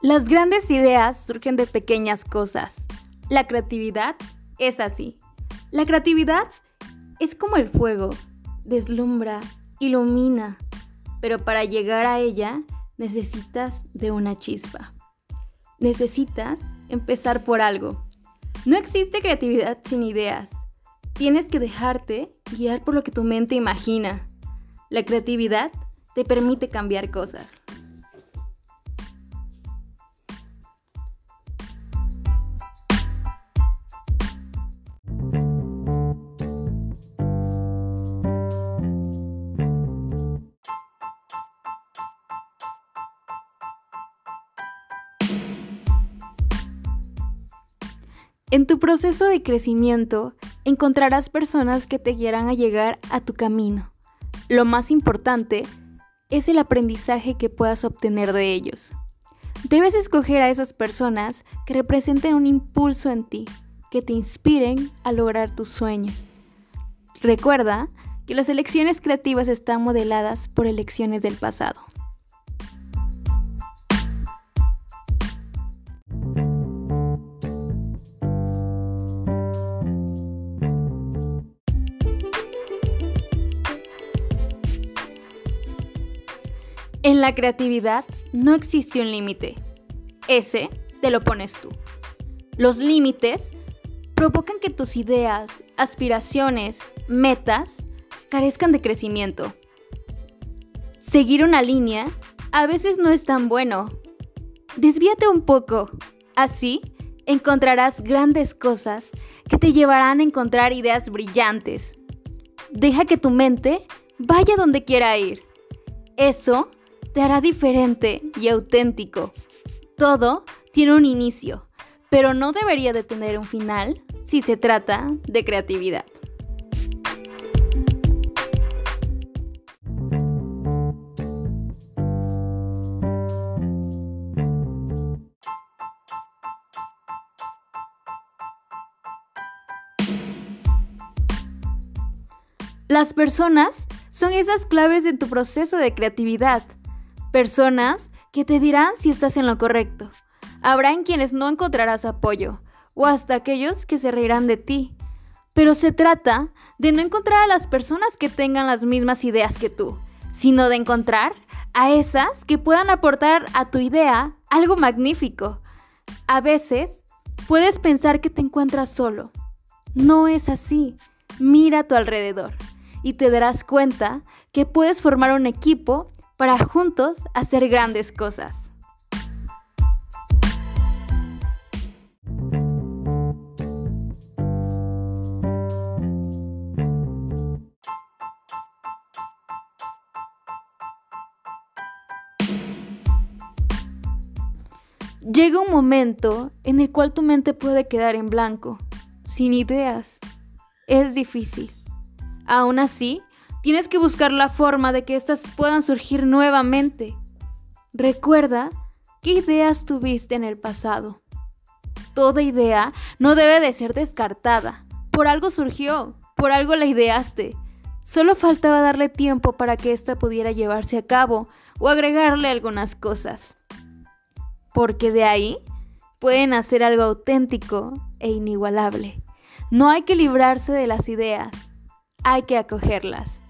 Las grandes ideas surgen de pequeñas cosas. La creatividad es así. La creatividad es como el fuego, deslumbra, ilumina, pero para llegar a ella necesitas de una chispa. Necesitas empezar por algo. No existe creatividad sin ideas. Tienes que dejarte guiar por lo que tu mente imagina. La creatividad te permite cambiar cosas. En tu proceso de crecimiento encontrarás personas que te guiarán a llegar a tu camino. Lo más importante es el aprendizaje que puedas obtener de ellos. Debes escoger a esas personas que representen un impulso en ti, que te inspiren a lograr tus sueños. Recuerda que las elecciones creativas están modeladas por elecciones del pasado. En la creatividad no existe un límite. Ese te lo pones tú. Los límites provocan que tus ideas, aspiraciones, metas carezcan de crecimiento. Seguir una línea a veces no es tan bueno. Desvíate un poco. Así encontrarás grandes cosas que te llevarán a encontrar ideas brillantes. Deja que tu mente vaya donde quiera ir. Eso te hará diferente y auténtico. Todo tiene un inicio, pero no debería de tener un final si se trata de creatividad. Las personas son esas claves en tu proceso de creatividad. Personas que te dirán si estás en lo correcto. Habrá en quienes no encontrarás apoyo, o hasta aquellos que se reirán de ti. Pero se trata de no encontrar a las personas que tengan las mismas ideas que tú, sino de encontrar a esas que puedan aportar a tu idea algo magnífico. A veces puedes pensar que te encuentras solo. No es así. Mira a tu alrededor y te darás cuenta que puedes formar un equipo para juntos hacer grandes cosas. Llega un momento en el cual tu mente puede quedar en blanco, sin ideas. Es difícil. Aún así, Tienes que buscar la forma de que éstas puedan surgir nuevamente. Recuerda qué ideas tuviste en el pasado. Toda idea no debe de ser descartada. Por algo surgió, por algo la ideaste. Solo faltaba darle tiempo para que ésta pudiera llevarse a cabo o agregarle algunas cosas. Porque de ahí pueden hacer algo auténtico e inigualable. No hay que librarse de las ideas, hay que acogerlas.